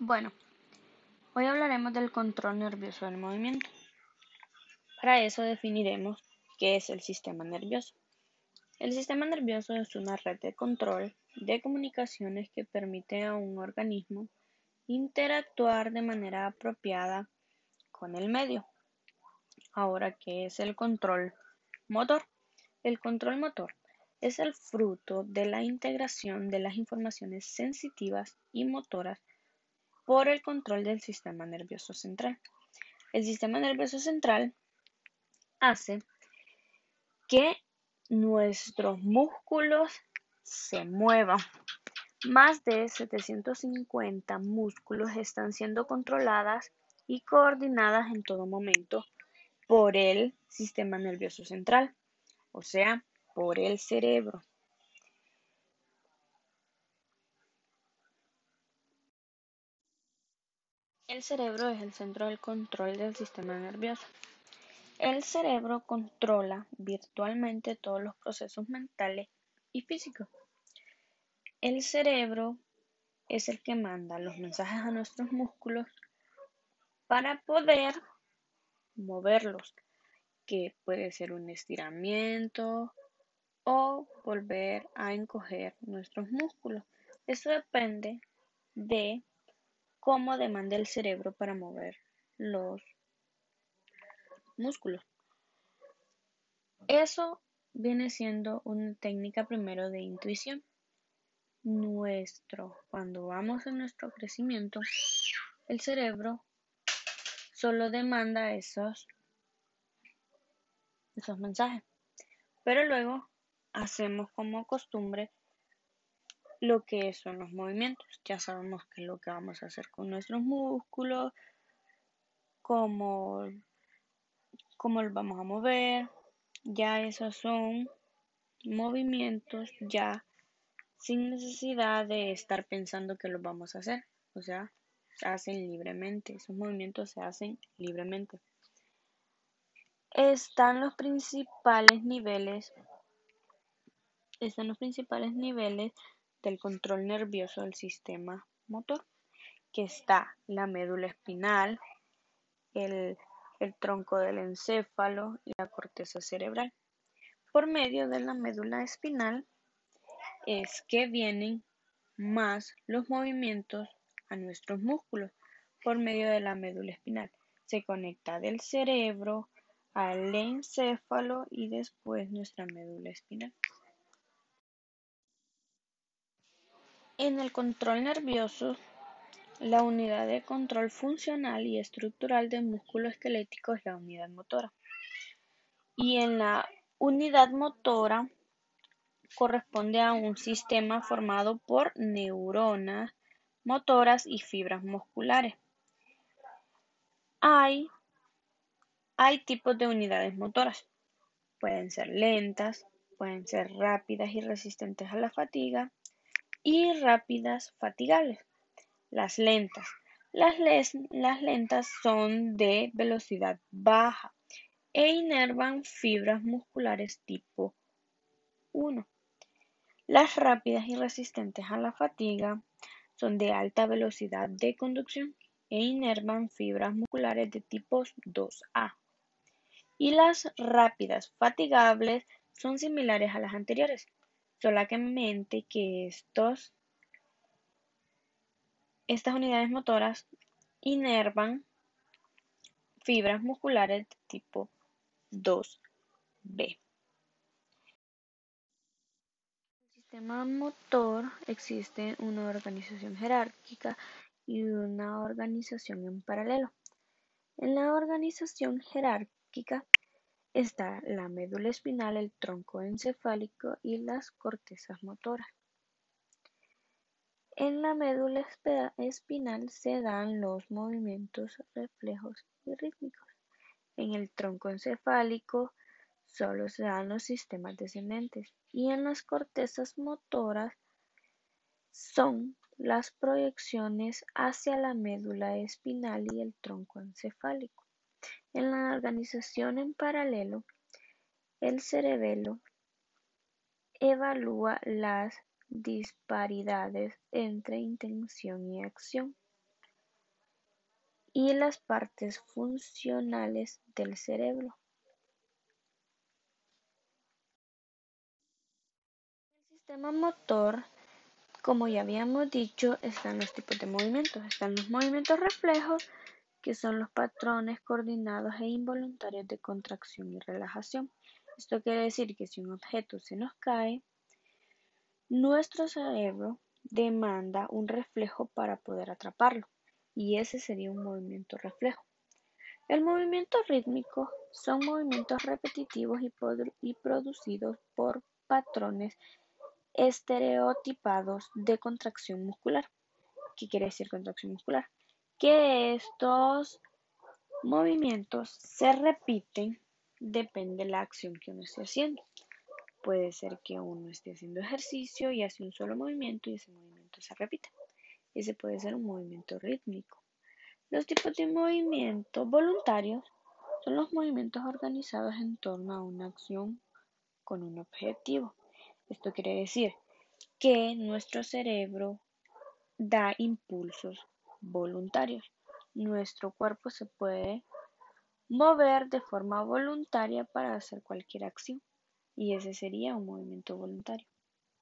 Bueno, hoy hablaremos del control nervioso del movimiento. Para eso definiremos qué es el sistema nervioso. El sistema nervioso es una red de control de comunicaciones que permite a un organismo interactuar de manera apropiada con el medio. Ahora, ¿qué es el control motor? El control motor es el fruto de la integración de las informaciones sensitivas y motoras por el control del sistema nervioso central. El sistema nervioso central hace que nuestros músculos se muevan. Más de 750 músculos están siendo controladas y coordinadas en todo momento por el sistema nervioso central, o sea, por el cerebro. El cerebro es el centro del control del sistema nervioso. El cerebro controla virtualmente todos los procesos mentales y físicos. El cerebro es el que manda los mensajes a nuestros músculos para poder moverlos, que puede ser un estiramiento o volver a encoger nuestros músculos. Eso depende de cómo demanda el cerebro para mover los músculos. Eso viene siendo una técnica primero de intuición. Nuestro, cuando vamos en nuestro crecimiento, el cerebro solo demanda esos, esos mensajes. Pero luego hacemos como costumbre lo que son los movimientos. Ya sabemos qué es lo que vamos a hacer con nuestros músculos, cómo, cómo los vamos a mover. Ya esos son movimientos ya sin necesidad de estar pensando que los vamos a hacer. O sea, se hacen libremente. Esos movimientos se hacen libremente. Están los principales niveles. Están los principales niveles del control nervioso del sistema motor, que está la médula espinal, el, el tronco del encéfalo y la corteza cerebral. Por medio de la médula espinal es que vienen más los movimientos a nuestros músculos por medio de la médula espinal. Se conecta del cerebro al encéfalo y después nuestra médula espinal. En el control nervioso, la unidad de control funcional y estructural del músculo esquelético es la unidad motora. Y en la unidad motora corresponde a un sistema formado por neuronas motoras y fibras musculares. Hay, hay tipos de unidades motoras. Pueden ser lentas, pueden ser rápidas y resistentes a la fatiga, y rápidas fatigables. Las lentas. Las, lentas son de velocidad baja e inervan fibras musculares tipo 1. Las rápidas y resistentes a la fatiga son de alta velocidad de conducción e inervan fibras musculares de tipo 2A. Y las rápidas fatigables son similares a las anteriores, solamente que estos, estas unidades motoras inervan fibras musculares de tipo 2B. En el sistema motor existe una organización jerárquica y una organización en paralelo. En la organización jerárquica Está la médula espinal, el tronco encefálico y las cortezas motoras. En la médula espinal se dan los movimientos reflejos y rítmicos. En el tronco encefálico solo se dan los sistemas descendentes y en las cortezas motoras son las proyecciones hacia la médula espinal y el tronco encefálico. En la organización en paralelo, el cerebelo evalúa las disparidades entre intención y acción. y las partes funcionales del cerebro. El sistema motor, como ya habíamos dicho, están los tipos de movimientos. Están los movimientos reflejos, que son los patrones coordinados e involuntarios de contracción y relajación. Esto quiere decir que si un objeto se nos cae, nuestro cerebro demanda un reflejo para poder atraparlo y ese sería un movimiento reflejo. El movimiento rítmico son movimientos repetitivos y, producidos por patrones estereotipados de contracción muscular. ¿Qué quiere decir contracción muscular? Que estos movimientos se repiten depende de la acción que uno esté haciendo. Puede ser que uno esté haciendo ejercicio y hace un solo movimiento y ese movimiento se repita. Ese puede ser un movimiento rítmico. Los tipos de movimiento voluntarios son los movimientos organizados en torno a una acción con un objetivo. Esto quiere decir que nuestro cerebro da impulsos voluntarios. Nuestro cuerpo se puede mover de forma voluntaria para hacer cualquier acción y ese sería un movimiento voluntario.